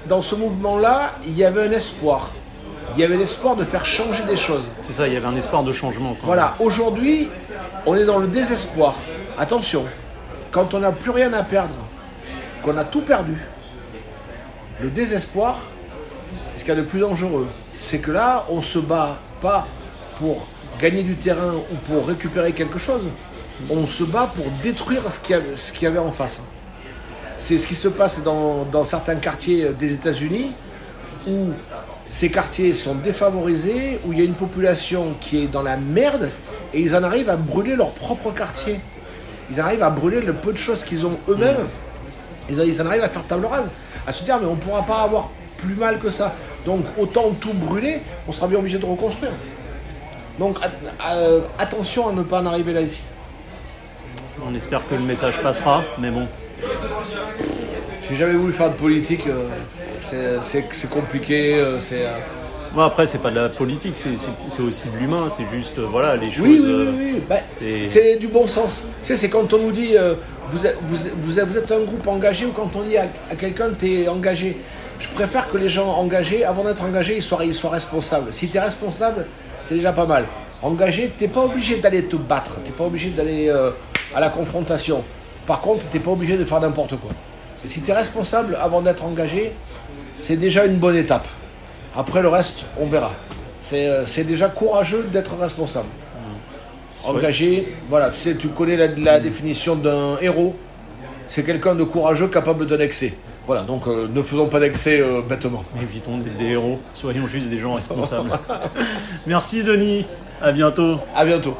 dans ce mouvement-là, il y avait un espoir. Il y avait l'espoir de faire changer des choses. C'est ça, il y avait un espoir de changement. quand Voilà, aujourd'hui, on est dans le désespoir. Attention, quand on n'a plus rien à perdre, qu'on a tout perdu, le désespoir, c'est ce qu'il y a de plus dangereux. C'est que là, on se bat pas pour gagner du terrain ou pour récupérer quelque chose. On se bat pour détruire ce qu'il y, avait- ce qu'il y avait en face. C'est ce qui se passe dans, dans certains quartiers des États-Unis où ces quartiers sont défavorisés, où il y a une population qui est dans la merde, et ils en arrivent à brûler leur propre quartier. Ils en arrivent à brûler le peu de choses qu'ils ont eux-mêmes. Ils, ils en arrivent à faire table rase, à se dire mais on ne pourra pas avoir plus mal que ça. Donc autant tout brûler, on sera bien obligé de reconstruire. Donc euh, attention à ne pas en arriver là ici. On espère que le message passera, mais bon. J'ai jamais voulu faire de politique, euh, c'est- compliqué, euh, c'est... euh, Bon, après, c'est pas de la politique, c'est aussi de l'humain, c'est juste, euh, voilà, les choses. Oui, oui, oui, oui. Bah, c'est- du bon sens. Tu sais, c'est quand on nous dit euh, vous, êtes, vous, vous un groupe engagé ou quand on dit à, à quelqu'un tu es engagé. Je préfère que les gens engagés, avant d'être engagés, ils soient, ils soient responsables. Si tu es responsable, c'est déjà pas mal. Engagé, t'es pas obligé d'aller te battre, t'es pas obligé d'aller euh, à la confrontation. Par contre, t'es pas obligé de faire n'importe quoi. Et si tu es responsable avant d'être engagé, c'est déjà une bonne étape. Après le reste, on verra. C'est euh, c'est déjà courageux d'être responsable. Engagé, voilà, tu sais, tu connais la, la définition d'un héros. C'est quelqu'un de courageux capable d'un excès. Voilà, donc euh, ne faisons pas d'excès euh, bêtement. Évitons d'être des héros, soyons juste des gens responsables. (laughs) Merci Denis, à bientôt. À bientôt.